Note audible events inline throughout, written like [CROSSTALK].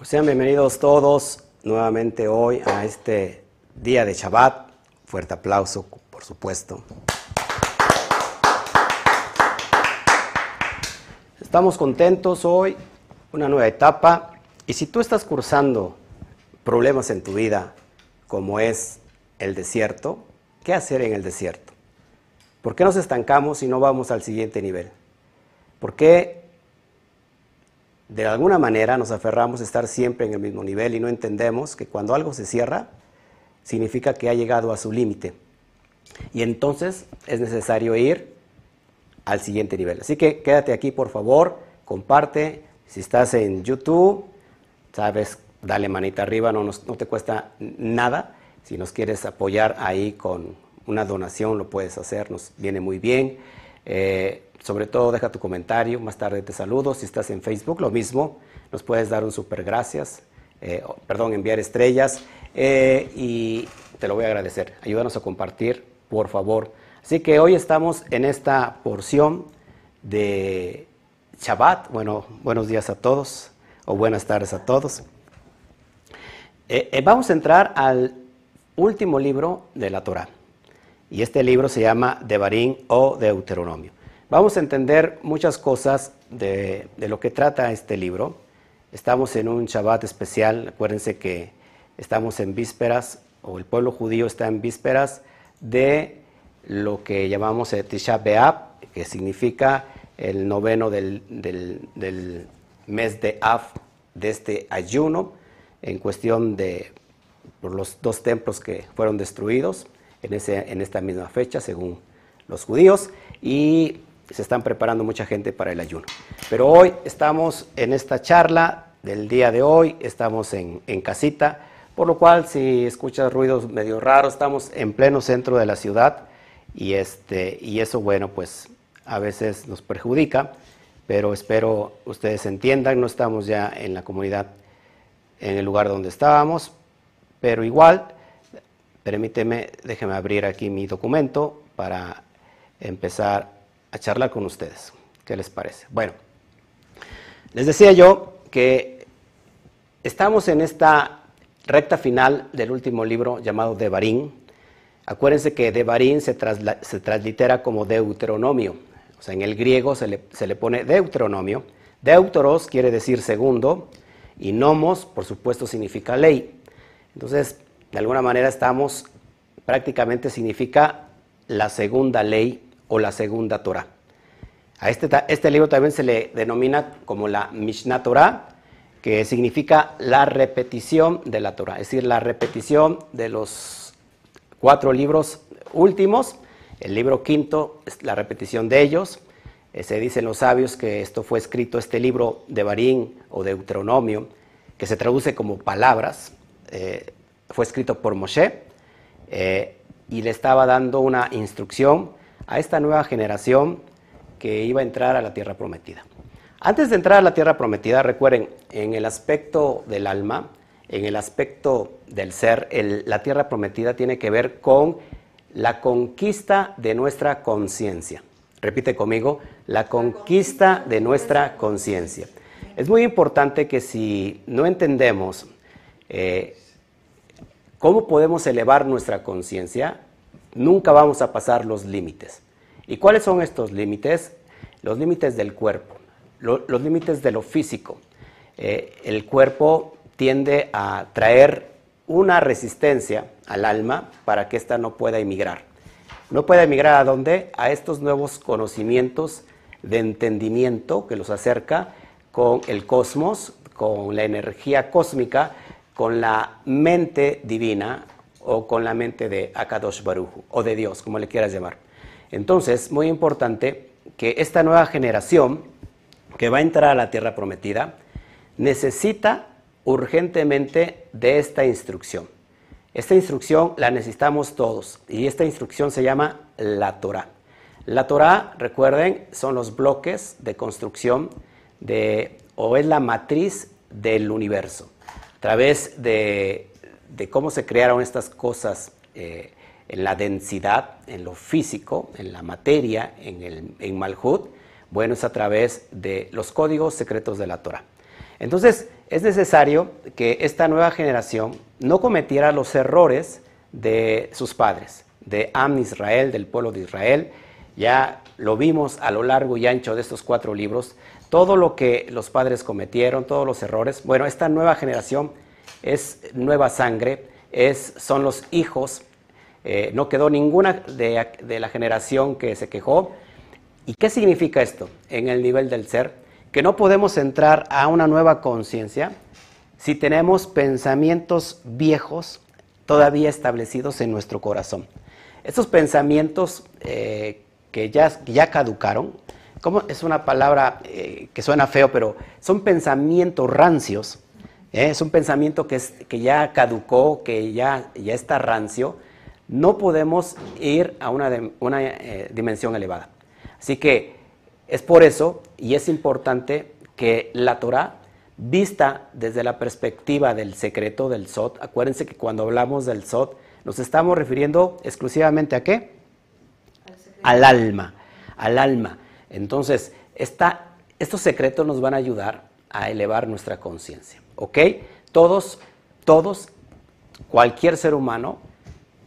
Pues sean bienvenidos todos nuevamente hoy a este día de Shabbat. Fuerte aplauso, por supuesto. Estamos contentos hoy, una nueva etapa. Y si tú estás cursando problemas en tu vida, como es el desierto, ¿qué hacer en el desierto? ¿Por qué nos estancamos y no vamos al siguiente nivel? ¿Por qué de alguna manera nos aferramos a estar siempre en el mismo nivel y no entendemos que cuando algo se cierra, significa que ha llegado a su límite? Y entonces es necesario ir al siguiente nivel. Así que quédate aquí, por favor, comparte. Si estás en YouTube, sabes, dale manita arriba, no, no te cuesta nada. Si nos quieres apoyar ahí con una donación, lo puedes hacer, nos viene muy bien. Eh, sobre todo deja tu comentario, más tarde te saludo. Si estás en Facebook, lo mismo, nos puedes dar un super gracias, eh, perdón, enviar estrellas eh, y te lo voy a agradecer. Ayúdanos a compartir, por favor. Así que hoy estamos en esta porción de Shabbat. Bueno, buenos días a todos o buenas tardes a todos. vamos a entrar al último libro de la Torah. Y este libro se llama Devarim o Deuteronomio. Vamos a entender muchas cosas de, lo que trata este libro. Estamos en un Shabbat especial. Acuérdense que estamos en vísperas, o el pueblo judío está en vísperas de lo que llamamos Tisha B'Av, que significa el noveno del, del, mes de Av, de este ayuno, en cuestión de por los dos templos que fueron destruidos en, en esta misma fecha, según los judíos, y se están preparando mucha gente para el ayuno. Pero hoy estamos en esta charla del día de hoy, estamos en, casita, por lo cual si escuchas ruidos medio raros, estamos en pleno centro de la ciudad y, este, y eso, bueno, pues a veces nos perjudica, pero espero ustedes entiendan, no estamos ya en la comunidad, en el lugar donde estábamos, pero igual Permíteme, déjeme abrir aquí mi documento para empezar a charlar con ustedes. ¿Qué les parece? Bueno, les decía yo que estamos en esta recta final del último libro llamado Devarim. Acuérdense que Devarim se, se translitera como Deuteronomio. O sea, en el griego se le, pone Deuteronomio. Deuteros quiere decir segundo y nomos, por supuesto, significa ley. Entonces, de alguna manera estamos, prácticamente significa la segunda ley o la segunda Torah. A este, este libro también se le denomina como la Mishnah Torah, que significa la repetición de la Torah, es decir, la repetición de los cuatro libros últimos. El libro quinto es la repetición de ellos. Eh, se dicen los sabios que esto fue escrito, este libro de Barín o de Deuteronomio, que se traduce como palabras. Eh, fue escrito por Moshe eh, y le estaba dando una instrucción a esta nueva generación que iba a entrar a la tierra prometida. Antes de entrar a la tierra prometida, recuerden, en el aspecto del alma, en el aspecto del ser, la tierra prometida tiene que ver con la conquista de nuestra conciencia. Repite conmigo, la conquista de nuestra conciencia. Es muy importante que si no entendemos eh, ¿Cómo podemos elevar nuestra conciencia? Nunca vamos a pasar los límites. ¿Y cuáles son estos límites? Los límites del cuerpo, los límites de lo físico. Eh, el cuerpo tiende a traer una resistencia al alma para que ésta no pueda emigrar. No puede emigrar a dónde? A estos nuevos conocimientos de entendimiento que los acerca con el cosmos, con la energía cósmica, con la mente divina o con la mente de Akadosh Baruju o de Dios, como le quieras llamar. Entonces, muy importante que esta nueva generación que va a entrar a la tierra prometida necesita urgentemente de esta instrucción. Esta instrucción la necesitamos todos y esta instrucción se llama la Torah. La Torah, recuerden, son los bloques de construcción de, o es la matriz del universo a través de, cómo se crearon estas cosas eh, en la densidad, en lo físico, en la materia, en, el, Malhut, bueno, es a través de los códigos secretos de la Torah. Entonces, es necesario que esta nueva generación no cometiera los errores de sus padres, de Am Israel, del pueblo de Israel. Ya lo vimos a lo largo y ancho de estos cuatro libros, todo lo que los padres cometieron, todos los errores. Bueno, esta nueva generación es nueva sangre, es, son los hijos. Eh, no quedó ninguna de, la generación que se quejó. ¿Y qué significa esto en el nivel del ser? Que no podemos entrar a una nueva conciencia si tenemos pensamientos viejos todavía establecidos en nuestro corazón. Estos pensamientos eh, que ya, ya caducaron, como es una palabra eh, que suena feo, pero son pensamientos rancios, ¿eh? es un pensamiento que, es, que ya caducó, que ya, ya está rancio, no podemos ir a una, una dimensión elevada. Así que es por eso, y es importante, que la Torah, vista desde la perspectiva del secreto del Sot, acuérdense que cuando hablamos del Sot, nos estamos refiriendo exclusivamente a qué? Al, alma, al alma. Entonces, estos secretos nos van a ayudar a elevar nuestra conciencia, ¿ok? Todos, todos, cualquier ser humano,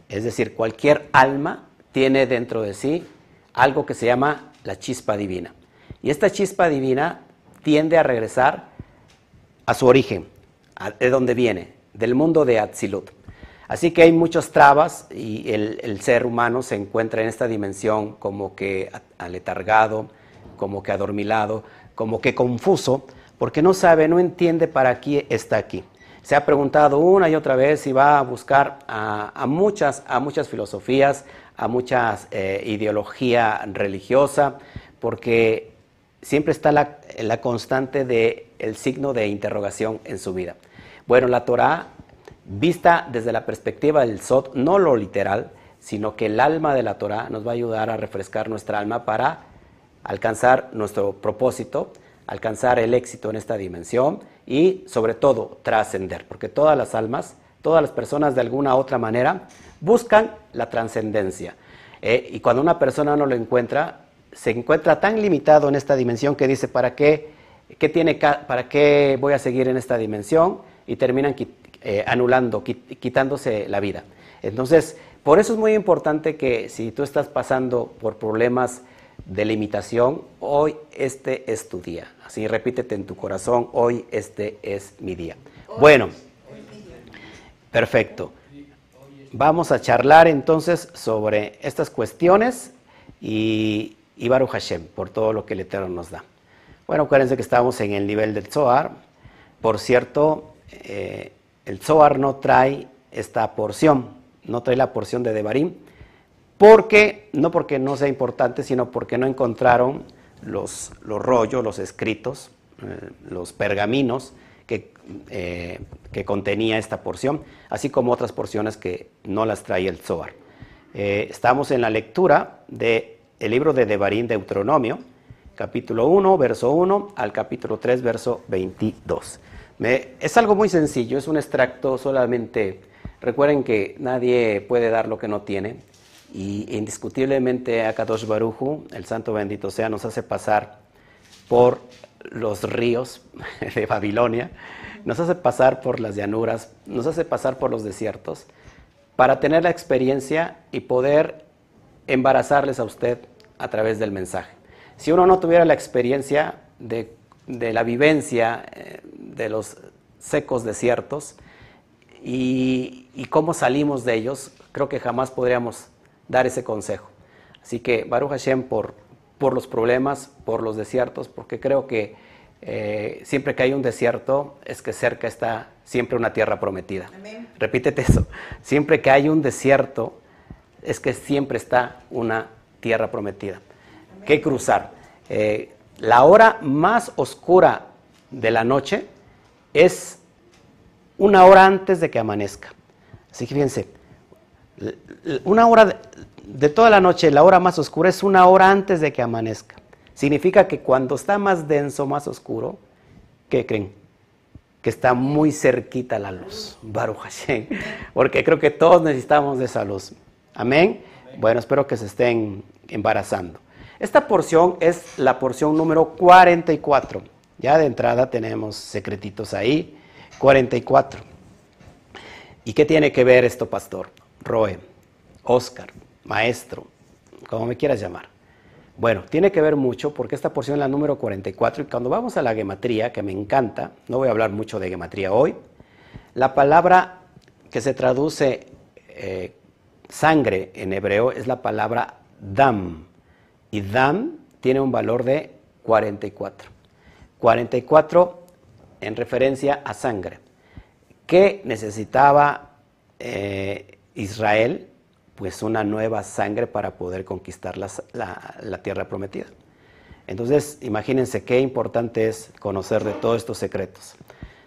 es decir, cualquier alma, tiene dentro de sí algo que se llama la chispa divina. Y esta chispa divina tiende a regresar a su origen, de donde viene, del mundo de Atzilut. Así que hay muchas trabas y el, ser humano se encuentra en esta dimensión como que aletargado, como que adormilado, como que confuso, porque no sabe, no entiende para qué está aquí. Se ha preguntado una y otra vez y va a buscar a, muchas, a muchas filosofías, a mucha eh, ideología religiosa, porque siempre está la, la constante del el signo de interrogación en su vida. Bueno, la Torah, vista desde la perspectiva del Sot, no lo literal, sino que el alma de la Torah nos va a ayudar a refrescar nuestra alma para alcanzar nuestro propósito, alcanzar el éxito en esta dimensión y sobre todo trascender, porque todas las almas, todas las personas de alguna u otra manera buscan la trascendencia. Eh, y cuando una persona no lo encuentra, se encuentra tan limitado en esta dimensión que dice, ¿para qué, qué tiene, para qué voy a seguir en esta dimensión? Y terminan eh, anulando, quitándose la vida. Entonces, por eso es muy importante que si tú estás pasando por problemas de limitación, hoy este es tu día. Así repítete en tu corazón, hoy este es mi día. Bueno, perfecto. Vamos a charlar entonces sobre estas cuestiones y, y Baruch Hashem, por todo lo que el Eterno nos da. Bueno, acuérdense que estamos en el nivel del Zohar. Por cierto, eh, el Zohar no trae esta porción, no trae la porción de Devarim, porque, no porque no sea importante, sino porque no encontraron los, los rollos, los escritos, eh, los pergaminos que, eh, que, contenía esta porción, así como otras porciones que no las trae el Zohar. estamos en la lectura de el libro de Devarim Deuteronomio, capítulo 1, verso 1 al capítulo 3, verso 22. Es algo muy sencillo, es un extracto solamente. Recuerden que nadie puede dar lo que no tiene. Y indiscutiblemente Akadosh Baruju, el santo bendito sea, nos hace pasar por los ríos [LAUGHS] de Babilonia, nos hace pasar por las llanuras, nos hace pasar por los desiertos, para tener la experiencia y poder embarazarles a usted a través del mensaje. Si uno no tuviera la experiencia de, la vivencia eh, de los secos desiertos y, cómo salimos de ellos, creo que jamás podríamos dar ese consejo. Así que Baruch Hashem por, por los problemas, por los desiertos, porque creo que eh, siempre que hay un desierto es que cerca está siempre una tierra prometida. Repítete eso. Siempre que hay un desierto es que siempre está una tierra prometida. Que cruzar. Eh, la hora más oscura de la noche es una hora antes de que amanezca. Así que fíjense, una hora de, toda la noche, la hora más oscura es una hora antes de que amanezca. Significa que cuando está más denso, más oscuro, ¿qué creen? Que está muy cerquita la luz. Baruch Hashem. Porque creo que todos necesitamos de esa luz. Amén. Bueno, espero que se estén embarazando. Esta porción es la porción número 44 Ya de entrada tenemos secretitos ahí. 44. ¿Y qué tiene que ver esto, pastor? Roe, Oscar, maestro, como me quieras llamar. Bueno, tiene que ver mucho porque esta porción es la número 44 y cuando vamos a la gematría, que me encanta, no voy a hablar mucho de gematría hoy, la palabra que se traduce eh, sangre en hebreo es la palabra dam y dam tiene un valor de 44. 44 en referencia a sangre. ¿Qué necesitaba eh, Israel? Pues una nueva sangre para poder conquistar la, la tierra prometida. Entonces, imagínense qué importante es conocer de todos estos secretos.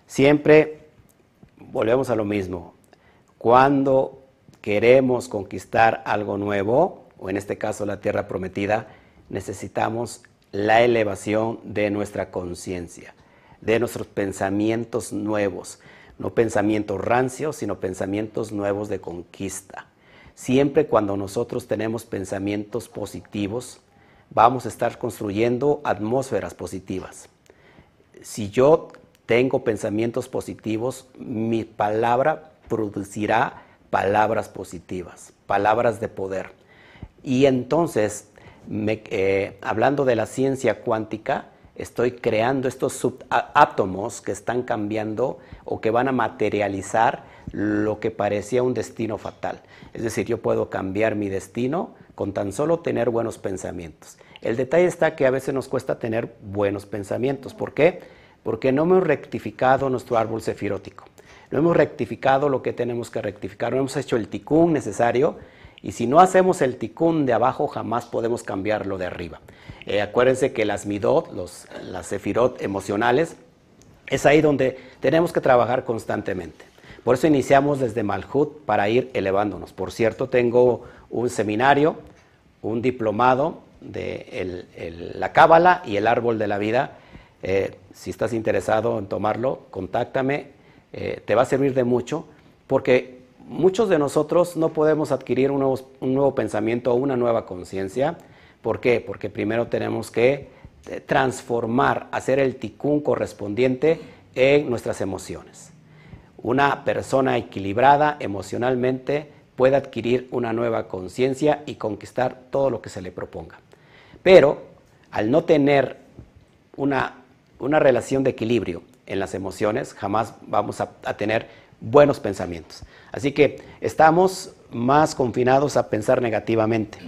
Siempre volvemos a lo mismo. Cuando queremos conquistar algo nuevo, o en este caso la tierra prometida, necesitamos la elevación de nuestra conciencia, de nuestros pensamientos nuevos, no pensamientos rancios, sino pensamientos nuevos de conquista. Siempre cuando nosotros tenemos pensamientos positivos, vamos a estar construyendo atmósferas positivas. Si yo tengo pensamientos positivos, mi palabra producirá palabras positivas, palabras de poder. Y entonces eh, hablando de la ciencia cuántica, estoy creando estos subátomos que están cambiando o que van a materializar lo que parecía un destino fatal. Es decir, yo puedo cambiar mi destino con tan solo tener buenos pensamientos. El detalle está que a veces nos cuesta tener buenos pensamientos. ¿Por qué? Porque no hemos rectificado nuestro árbol sefirótico. No hemos rectificado lo que tenemos que rectificar. No hemos hecho el ticún necesario y si no hacemos el ticún de abajo, jamás podemos cambiarlo de arriba. Eh, acuérdense que las midot, los, las sefirot emocionales, es ahí donde tenemos que trabajar constantemente. Por eso iniciamos desde Malhut para ir elevándonos. Por cierto, tengo un seminario, un diplomado de la Cábala y el Árbol de la Vida. Eh, si estás interesado en tomarlo, contáctame. Eh, te va a servir de mucho porque muchos de nosotros no podemos adquirir un nuevo, pensamiento o una nueva conciencia. ¿Por qué? Porque primero tenemos que eh, transformar, hacer el ticún correspondiente en nuestras emociones. Una persona equilibrada emocionalmente puede adquirir una nueva conciencia y conquistar todo lo que se le proponga. Pero al no tener una, relación de equilibrio en las emociones, jamás vamos a tener buenos pensamientos. Así que estamos más confinados a pensar negativamente,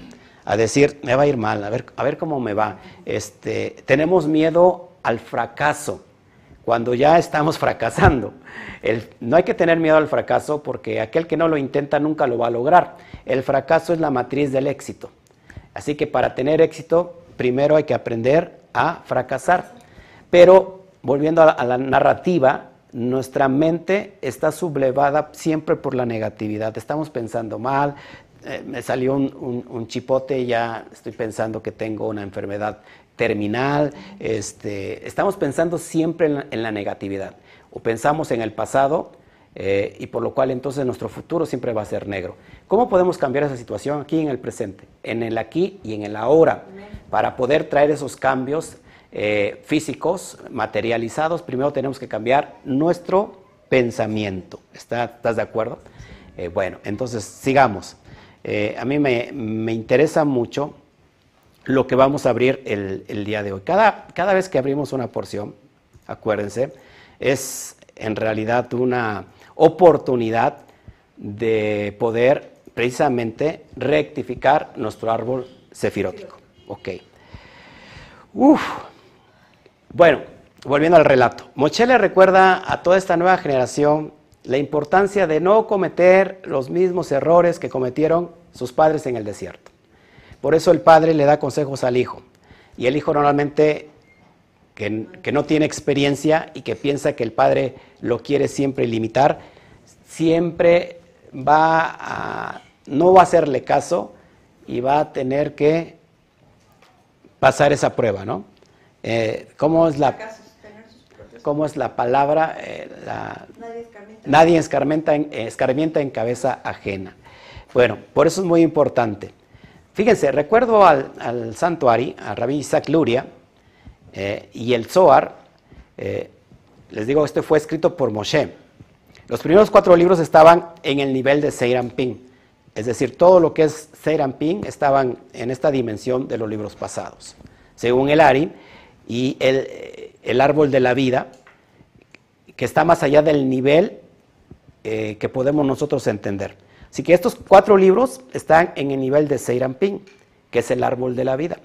a decir, me va a ir mal, a ver, a ver cómo me va. Este, tenemos miedo al fracaso cuando ya estamos [LAUGHS] fracasando. no hay que tener miedo al fracaso porque aquel que no lo intenta nunca lo va a lograr. El fracaso es la matriz del éxito. Así que para tener éxito, primero hay que aprender a fracasar. Pero volviendo a la narrativa, nuestra mente está sublevada siempre por la negatividad. Estamos pensando mal, eh, me salió un, chipote y ya estoy pensando que tengo una enfermedad terminal. Este, estamos pensando siempre en la, negatividad. O pensamos en el pasado eh, y por lo cual entonces nuestro futuro siempre va a ser negro. ¿Cómo podemos cambiar esa situación aquí en el presente, en el aquí y en el ahora, para poder traer esos cambios? Eh, físicos, materializados, primero tenemos que cambiar nuestro pensamiento. ¿Estás de acuerdo? Eh, bueno, entonces sigamos. Eh, a mí me, interesa mucho lo que vamos a abrir el, día de hoy. Cada, cada vez que abrimos una porción, acuérdense, es en realidad una oportunidad de poder precisamente rectificar nuestro árbol sefirótico. Ok. Uf, bueno, volviendo al relato. Moche le recuerda a toda esta nueva generación la importancia de no cometer los mismos errores que cometieron sus padres en el desierto. Por eso el padre le da consejos al hijo. Y el hijo normalmente, que, no tiene experiencia y que piensa que el padre lo quiere siempre limitar, siempre va no va a hacerle caso y va a tener que pasar esa prueba, ¿no? Eh, ¿cómo, es la, ¿Cómo es la palabra? Eh, nadie escarmienta. en, escarmienta en cabeza ajena. Bueno, por eso es muy importante. Fíjense, recuerdo al, al santo Ari, a Rabí Isaac Luria, eh, y el Zohar, les digo, este fue escrito por Moshe. Los primeros cuatro libros estaban en el nivel de Seirampin, es decir, todo lo que es Seirampin estaban en esta dimensión de los libros pasados, según el Ari, y el, árbol de la vida, que está más allá del nivel eh, que podemos nosotros entender. Así que estos cuatro libros están en el nivel de Seirampin, que es el árbol de la vida.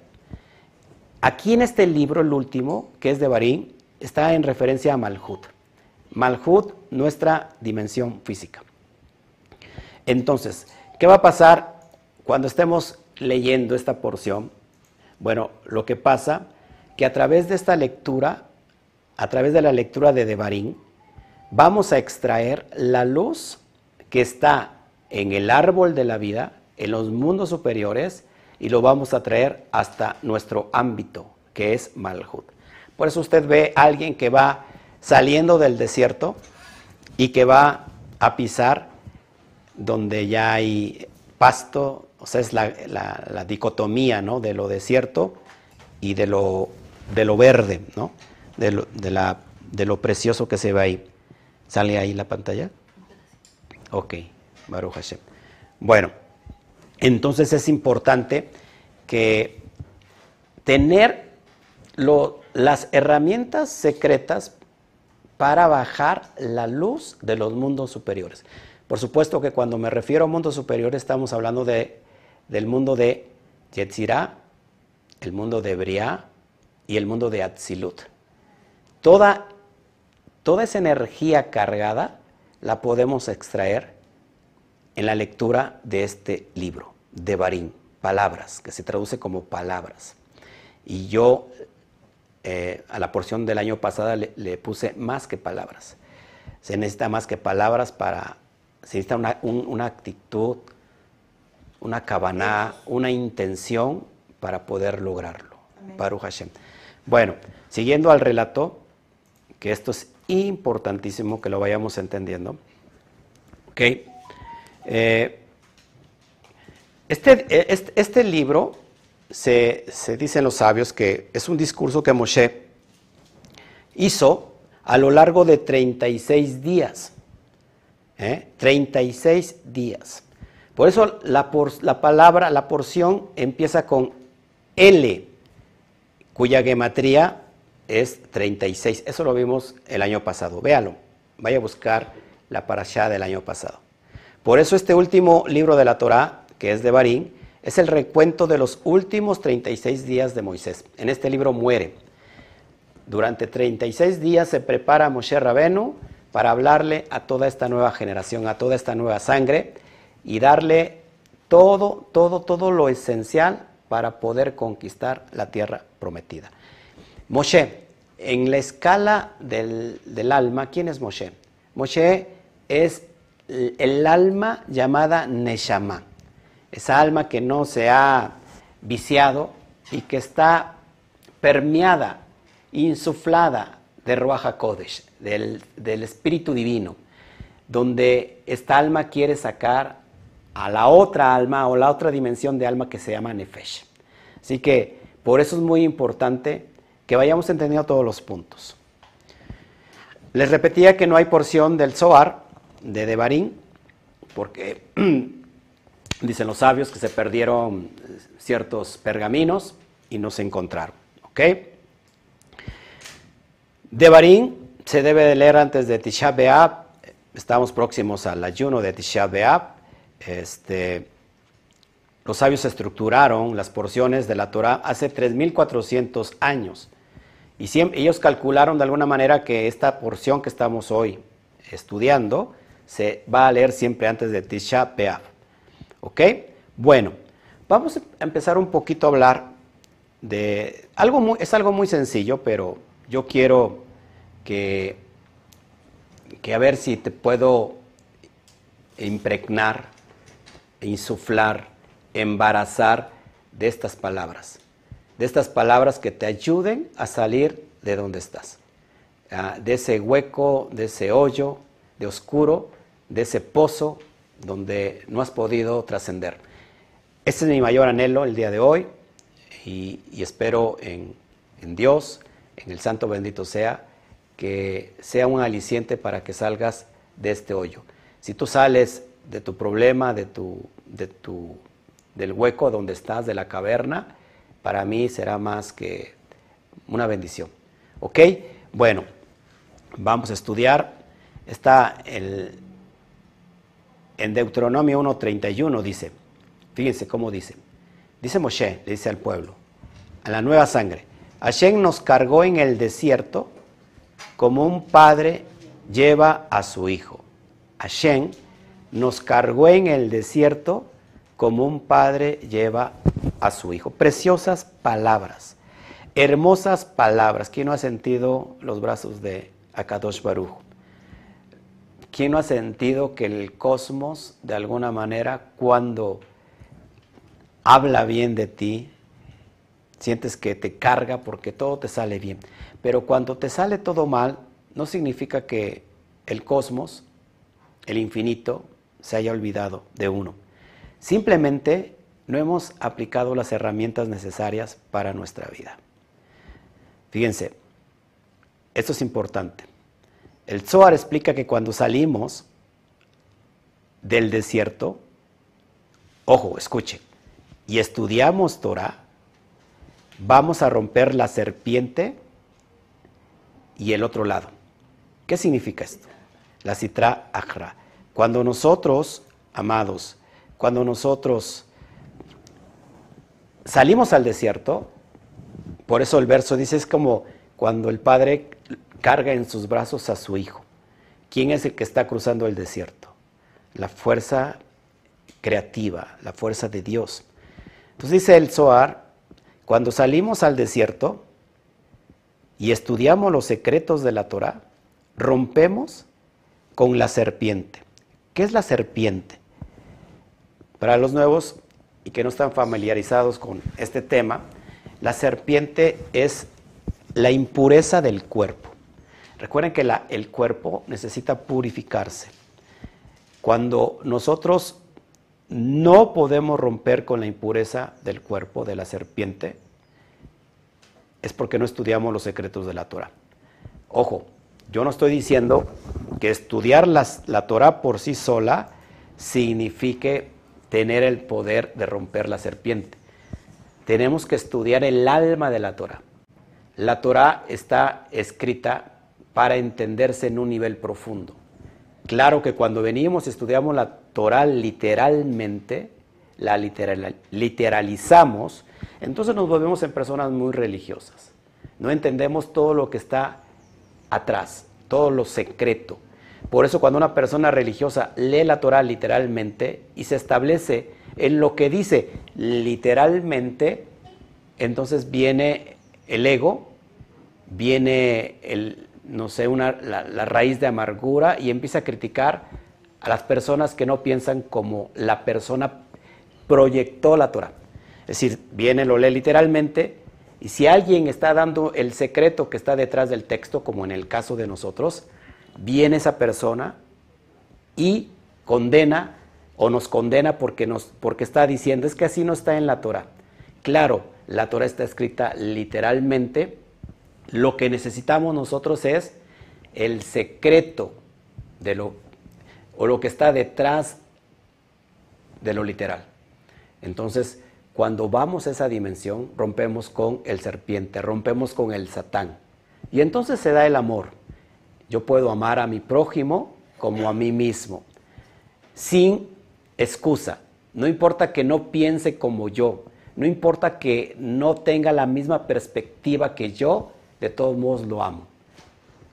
Aquí en este libro, el último, que es de Barín, está en referencia a Malhut. Malhut, nuestra dimensión física. Entonces, ¿qué va a pasar cuando estemos leyendo esta porción? Bueno, lo que pasa que a través de esta lectura, a través de la lectura de Devarim, vamos a extraer la luz que está en el árbol de la vida, en los mundos superiores, y lo vamos a traer hasta nuestro ámbito, que es Malhut. Por eso usted ve a alguien que va saliendo del desierto y que va a pisar donde ya hay pasto, o sea, es la, dicotomía ¿no? de lo desierto y de lo, de lo verde, ¿no? de, lo, de, la, de lo precioso que se ve ahí. ¿Sale ahí la pantalla? Ok, Baruch Hashem. Bueno, entonces es importante que tener las herramientas secretas para bajar la luz de los mundos superiores. Por supuesto que cuando me refiero a mundos superiores estamos hablando de, del mundo de Yetzirah, el mundo de Briah y el mundo de Atzilut. Toda, toda esa energía cargada la podemos extraer en la lectura de este libro, de Barín, palabras, que se traduce como palabras. Y yo eh, a la porción del año pasado le, puse más que palabras. Se necesita más que palabras para, se necesita una, actitud, una cabana, una intención para poder lograrlo. Baruch Hashem. Bueno, siguiendo al relato, que esto es importantísimo que lo vayamos entendiendo. Ok. Eh, este, este, este, libro se, se dicen los sabios que es un discurso que Moshe hizo a lo largo de 36 días. ¿eh? 36 días. Por eso la, la, palabra, la porción empieza con L, cuya gematría es 36. Eso lo vimos el año pasado. Véalo. Vaya a buscar la parashá del año pasado. Por eso este último libro de la Torá, que es de Barín, es el recuento de los últimos 36 días de Moisés. En este libro muere. Durante 36 días se prepara Moshe Rabenu para hablarle a toda esta nueva generación, a toda esta nueva sangre y darle todo, todo, todo lo esencial para poder conquistar la tierra prometida. Moshe, en la escala del, del alma, ¿quién es Moshe? Moshe es el alma llamada Neshama esa alma que no se ha viciado y que está permeada, insuflada de Ruach Kodesh, del, del Espíritu Divino, donde esta alma quiere sacar a la otra alma o la otra dimensión de alma que se llama Nefesh. Así que por eso es muy importante que vayamos entendiendo todos los puntos. Les repetía que no hay porción del Zohar de Devarim, porque [CLEARS THROAT] Dicen los sabios que se perdieron ciertos pergaminos y no se encontraron. ¿Ok? Devarim se debe de leer antes de Tisha B'Av. Estamos próximos al ayuno de Tisha B'Av. Este, los sabios estructuraron las porciones de la Torah hace 3.400 años. Y ellos calcularon de alguna manera que esta porción que estamos hoy estudiando se va a leer siempre antes de Tisha B'Av. ¿Ok? Bueno, vamos a empezar un poquito a hablar de algo muy, es algo muy sencillo, pero yo quiero que, que a ver si te puedo impregnar, insuflar, embarazar de estas palabras, de estas palabras que te ayuden a salir de donde estás, ah, de ese hueco, de ese hoyo, de oscuro, de ese pozo donde no has podido trascender. Este es mi mayor anhelo el día de hoy y, espero en, Dios, en el Santo bendito sea, que sea un aliciente para que salgas de este hoyo. Si tú sales de tu problema, de tu, de tu, del hueco donde estás, de la caverna, para mí será más que una bendición. ¿Ok? Bueno, vamos a estudiar. Está el, en Deuteronomio 1.31 dice, fíjense cómo dice. Dice Moshe, le dice al pueblo, a la nueva sangre, Hashem nos cargó en el desierto como un padre lleva a su hijo. Hashem nos cargó en el desierto como un padre lleva a su hijo. Preciosas palabras, hermosas palabras. ¿Quién no ha sentido los brazos de Akadosh Baruch? ¿Quién no ha sentido que el cosmos, de alguna manera, cuando habla bien de ti, sientes que te carga porque todo te sale bien? Pero cuando te sale todo mal, no significa que el cosmos, el infinito, se haya olvidado de uno. Simplemente no hemos aplicado las herramientas necesarias para nuestra vida. Fíjense, esto es importante. El Zohar explica que cuando salimos del desierto, ojo, escuche, y estudiamos Torah, vamos a romper la serpiente y el otro lado. ¿Qué significa esto? La citra ajra. Cuando nosotros, amados, cuando nosotros salimos al desierto, por eso el verso dice es como cuando el padre carga en sus brazos a su hijo. ¿Quién es el que está cruzando el desierto? La fuerza creativa, la fuerza de Dios. Entonces dice el Zohar, cuando salimos al desierto y estudiamos los secretos de la Torah, rompemos con la serpiente. ¿Qué es la serpiente? Para los nuevos y que no están familiarizados con este tema, la serpiente es la impureza del cuerpo. Recuerden que el cuerpo necesita purificarse. Cuando nosotros no podemos romper con la impureza del cuerpo de la serpiente, es porque no estudiamos los secretos de la Torah. Ojo, yo no estoy diciendo que estudiar la Torah por sí sola signifique tener el poder de romper la serpiente. Tenemos que estudiar el alma de la Torah. La Torah está escrita para entenderse en un nivel profundo. Claro que cuando venimos estudiamos la Torah literalmente, la literalizamos, entonces nos volvemos en personas muy religiosas. No entendemos todo lo que está atrás, todo lo secreto. Por eso cuando una persona religiosa lee la Torah literalmente y se establece en lo que dice literalmente, entonces viene el ego, viene el, no sé, una, la, raíz de amargura y empieza a criticar a las personas que no piensan como la persona proyectó la Torah. Es decir, viene, lo lee literalmente, y si alguien está dando el secreto que está detrás del texto, como en el caso de nosotros, viene esa persona y condena o nos condena porque, nos, porque está diciendo, es que así no está en la Torah. Claro, la Torah está escrita literalmente. Lo que necesitamos nosotros es el secreto de lo, o lo que está detrás de lo literal. Entonces, cuando vamos a esa dimensión, rompemos con el serpiente, rompemos con el satán. Y entonces se da el amor. Yo puedo amar a mi prójimo como a mí mismo, sin excusa. No importa que no piense como yo, no importa que no tenga la misma perspectiva que yo, de todos modos lo amo.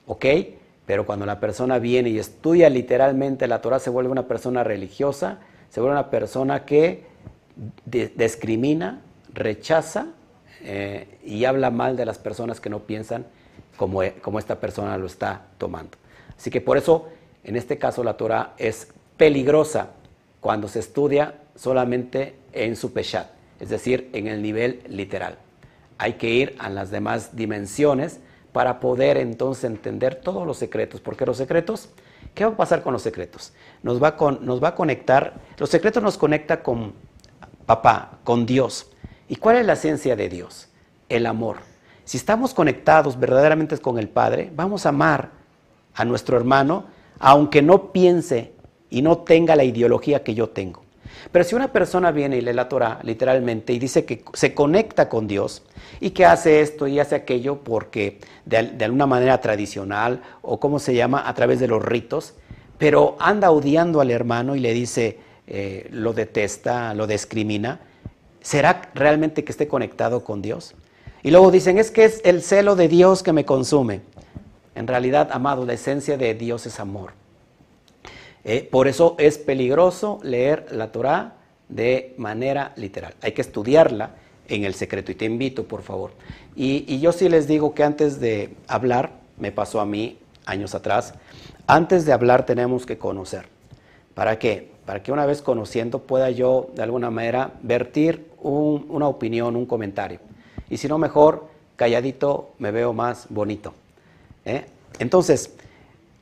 ¿Ok? Pero cuando la persona viene y estudia literalmente la Torah, se vuelve una persona religiosa, se vuelve una persona que discrimina, rechaza eh, y habla mal de las personas que no piensan e, como, esta persona lo está tomando. Así que por eso, en este caso, la Torah es peligrosa cuando se estudia solamente en su peshat, es decir, en el nivel literal. Hay que ir a las demás dimensiones para poder entonces entender todos los secretos, porque los secretos, ¿qué va a pasar con los secretos? Nos va, nos va a conectar, los secretos nos conecta con papá, con Dios. ¿Y cuál es la esencia de Dios? El amor. Si estamos conectados verdaderamente con el Padre, vamos a amar a nuestro hermano, aunque no piense y no tenga la ideología que yo tengo. Pero si una persona viene y lee la Torah literalmente y dice que se conecta con Dios y que hace esto y hace aquello porque de, de alguna manera tradicional o como se llama a través de los ritos, pero anda odiando al hermano y le dice, eh, lo detesta, lo discrimina, ¿será realmente que esté conectado con Dios? Y luego dicen, es que es el celo de Dios que me consume. En realidad, amado, la esencia de Dios es amor. Eh, por eso es peligroso leer la Torah de manera literal. Hay que estudiarla en el secreto. Y te invito, por favor. Y, y yo sí les digo que antes de hablar, me pasó a mí años atrás, antes de hablar tenemos que conocer. ¿Para qué? Para que una vez conociendo pueda yo de alguna manera vertir una opinión, un comentario. Y si no, mejor calladito me veo más bonito. ¿eh? Entonces,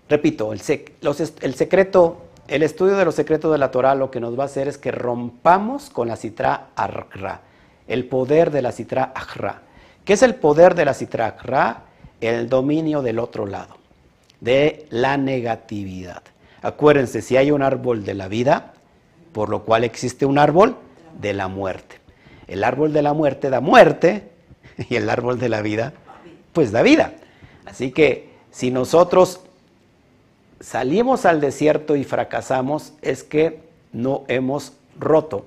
repito, el, secreto, el estudio de los secretos de la Torah lo que nos va a hacer es que rompamos con la citra arra, el poder de la citra arra. ¿Qué es el poder de la citra arra? El dominio del otro lado de la negatividad. Acuérdense, si hay un árbol de la vida, por lo cual existe un árbol de la muerte. El árbol de la muerte da muerte [LAUGHS] y el árbol de la vida, pues da vida. Así que si nosotros salimos al desierto y fracasamos, es que no hemos roto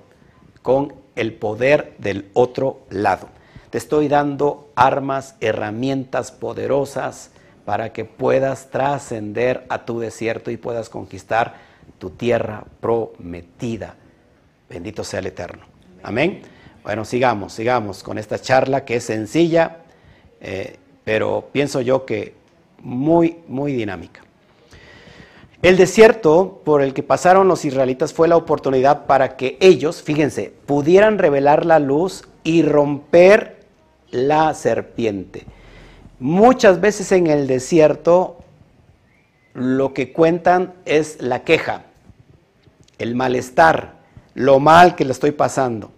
con el poder del otro lado. Te estoy dando armas, herramientas poderosas para que puedas trascender a tu desierto y puedas conquistar tu tierra prometida. Bendito sea el Eterno. Amén. Bueno, sigamos, sigamos con esta charla que es sencilla, eh, pero pienso yo que muy, muy dinámica. El desierto por el que pasaron los israelitas fue la oportunidad para que ellos, fíjense, pudieran revelar la luz y romper la serpiente. Muchas veces en el desierto lo que cuentan es la queja, el malestar, lo mal que le estoy pasando.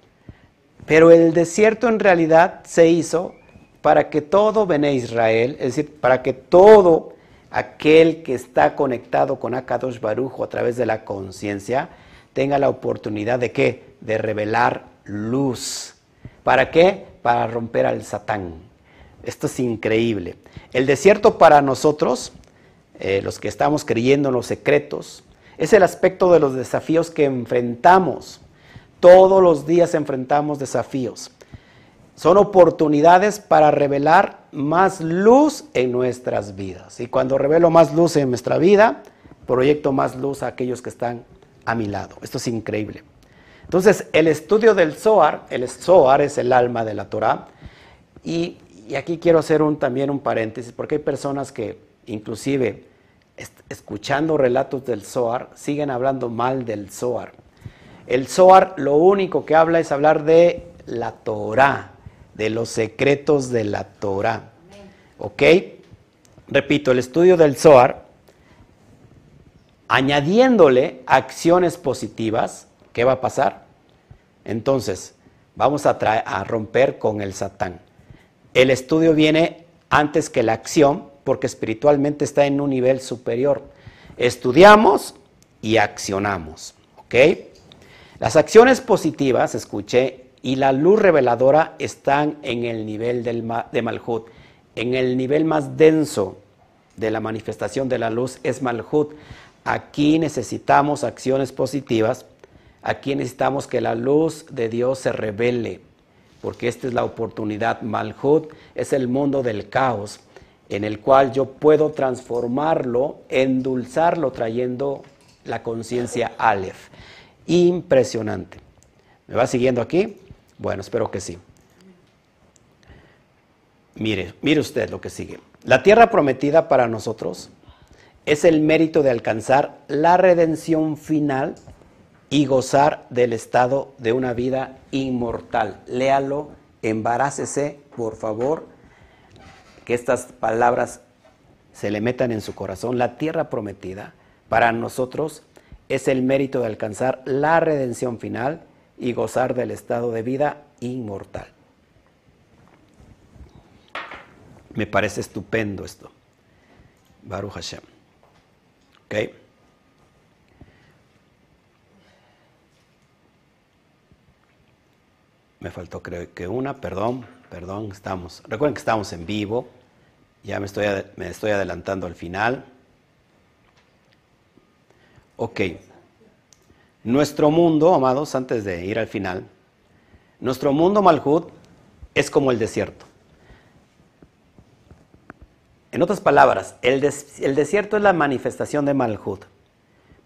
Pero el desierto en realidad se hizo para que todo Bene Israel, es decir, para que todo aquel que está conectado con Akadosh Barujo a través de la conciencia, tenga la oportunidad de qué? De revelar luz. ¿Para qué? Para romper al Satán. Esto es increíble. El desierto para nosotros, eh, los que estamos creyendo en los secretos, es el aspecto de los desafíos que enfrentamos. Todos los días enfrentamos desafíos. Son oportunidades para revelar más luz en nuestras vidas. Y cuando revelo más luz en nuestra vida, proyecto más luz a aquellos que están a mi lado. Esto es increíble. Entonces, el estudio del Zohar, el Zohar es el alma de la Torah, y y aquí quiero hacer un, también un paréntesis, porque hay personas que inclusive escuchando relatos del Zohar siguen hablando mal del Zohar. El Zohar lo único que habla es hablar de la Torah, de los secretos de la Torah. ¿Ok? Repito, el estudio del Zohar, añadiéndole acciones positivas, ¿qué va a pasar? Entonces, vamos a, a romper con el Satán. El estudio viene antes que la acción porque espiritualmente está en un nivel superior. Estudiamos y accionamos. ¿Ok? Las acciones positivas, escuché, y la luz reveladora están en el nivel de Malhut. En el nivel más denso de la manifestación de la luz es Malhut. Aquí necesitamos acciones positivas. Aquí necesitamos que la luz de Dios se revele porque esta es la oportunidad. Malhut es el mundo del caos, en el cual yo puedo transformarlo, endulzarlo, trayendo la conciencia Aleph. Impresionante. ¿Me va siguiendo aquí? Bueno, espero que sí. Mire, mire usted lo que sigue. La tierra prometida para nosotros es el mérito de alcanzar la redención final y gozar del estado de una vida inmortal. Léalo, embarácese, por favor, que estas palabras se le metan en su corazón. La tierra prometida para nosotros es el mérito de alcanzar la redención final y gozar del estado de vida inmortal. Me parece estupendo esto. Baruch Hashem. ¿Ok? Me faltó creo que una, perdón, perdón, estamos. Recuerden que estamos en vivo. Ya me estoy, me estoy adelantando al final. Ok. Nuestro mundo, amados, antes de ir al final, nuestro mundo Malhut es como el desierto. En otras palabras, el, desierto es la manifestación de Malhut.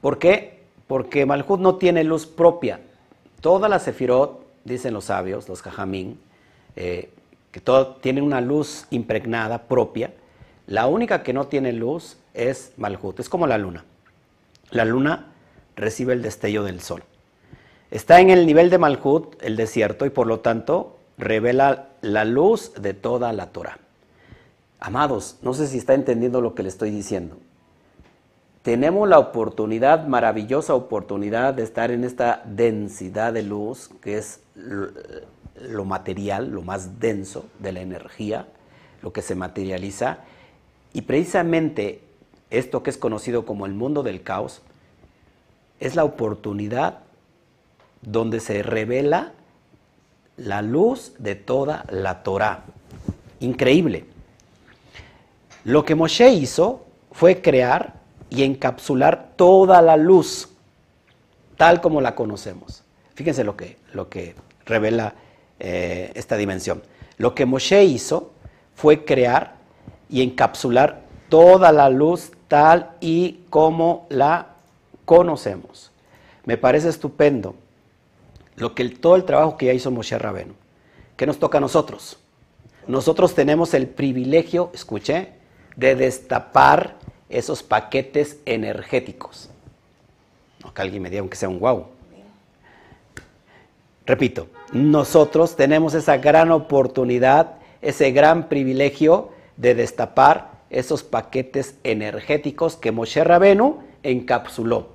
¿Por qué? Porque Malhut no tiene luz propia. Todas las sefirot, dicen los sabios, los jajamín, eh, que todo tiene una luz impregnada propia. La única que no tiene luz es Malhut, es como la luna. La luna recibe el destello del sol. Está en el nivel de Malhut, el desierto, y por lo tanto revela la luz de toda la Torah. Amados, no sé si está entendiendo lo que le estoy diciendo. Tenemos la oportunidad, maravillosa oportunidad de estar en esta densidad de luz, que es lo material, lo más denso de la energía, lo que se materializa. Y precisamente esto que es conocido como el mundo del caos, es la oportunidad donde se revela la luz de toda la Torah. Increíble. Lo que Moshe hizo fue crear y encapsular toda la luz, tal como la conocemos. Fíjense lo que, lo que revela eh, esta dimensión. Lo que Moshe hizo fue crear y encapsular toda la luz tal y como la conocemos. Me parece estupendo lo que todo el trabajo que ya hizo Moshe Rabenu. ¿Qué nos toca a nosotros? Nosotros tenemos el privilegio, escuché, de destapar esos paquetes energéticos. No que alguien me diga aunque sea un guau. Repito, nosotros tenemos esa gran oportunidad, ese gran privilegio de destapar esos paquetes energéticos que Moshe Rabenu encapsuló.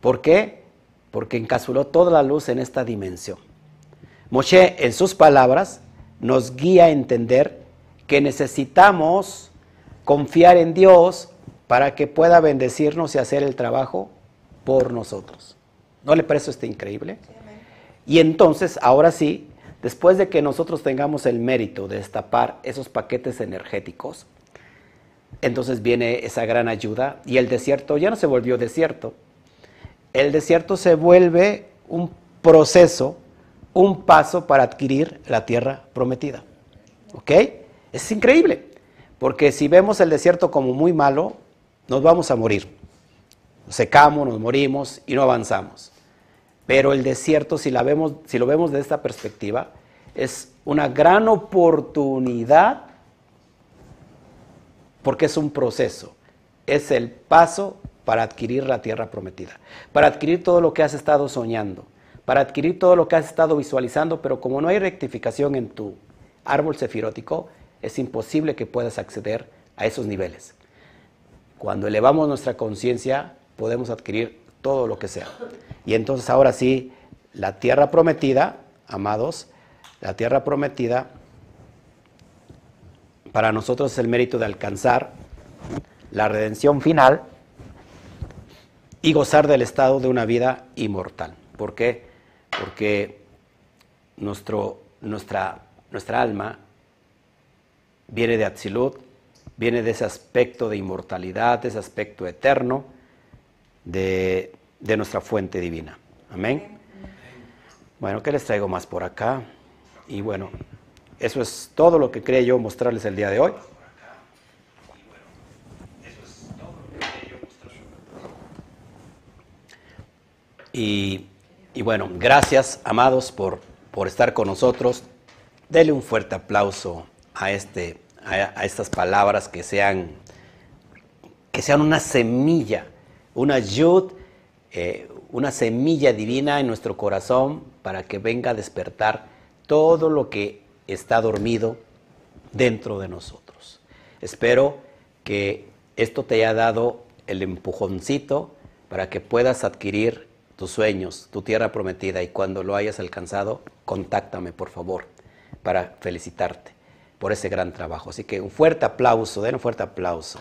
¿Por qué? Porque encapsuló toda la luz en esta dimensión. Moshe, en sus palabras, nos guía a entender que necesitamos confiar en Dios para que pueda bendecirnos y hacer el trabajo por nosotros. ¿No le parece esto increíble? Y entonces, ahora sí, después de que nosotros tengamos el mérito de destapar esos paquetes energéticos, entonces viene esa gran ayuda y el desierto ya no se volvió desierto. El desierto se vuelve un proceso, un paso para adquirir la tierra prometida. ¿Ok? Es increíble. Porque si vemos el desierto como muy malo, nos vamos a morir. Nos secamos, nos morimos y no avanzamos. Pero el desierto, si, lo vemos de esta perspectiva, es una gran oportunidad porque es un proceso. Es el paso para adquirir la tierra prometida, para adquirir todo lo que has estado soñando, para adquirir todo lo que has estado visualizando, pero como no hay rectificación en tu árbol sefirótico, es imposible que puedas acceder a esos niveles. Cuando elevamos nuestra conciencia, podemos adquirir todo lo que sea. Y entonces ahora sí, la tierra prometida, amados, la tierra prometida, para nosotros es el mérito de alcanzar la redención final y gozar del estado de una vida inmortal. ¿Por qué? Porque nuestro, nuestra, nuestra alma viene de Atzilut, viene de ese aspecto de inmortalidad, de ese aspecto eterno de, nuestra fuente divina. Amén. Bueno, ¿qué les traigo más por acá? Y bueno, eso es todo lo que quería yo mostrarles el día de hoy. Y, y bueno, gracias, amados, por, por estar con nosotros. Dele un fuerte aplauso a, este, a, estas palabras que sean, que sean una semilla, una yud, eh, una semilla divina en nuestro corazón para que venga a despertar todo lo que está dormido dentro de nosotros. Espero que esto te haya dado el empujoncito para que puedas adquirir tus sueños, tu tierra prometida y cuando lo hayas alcanzado, contáctame por favor para felicitarte. por ese gran trabajo. Así que un fuerte aplauso, den un fuerte aplauso.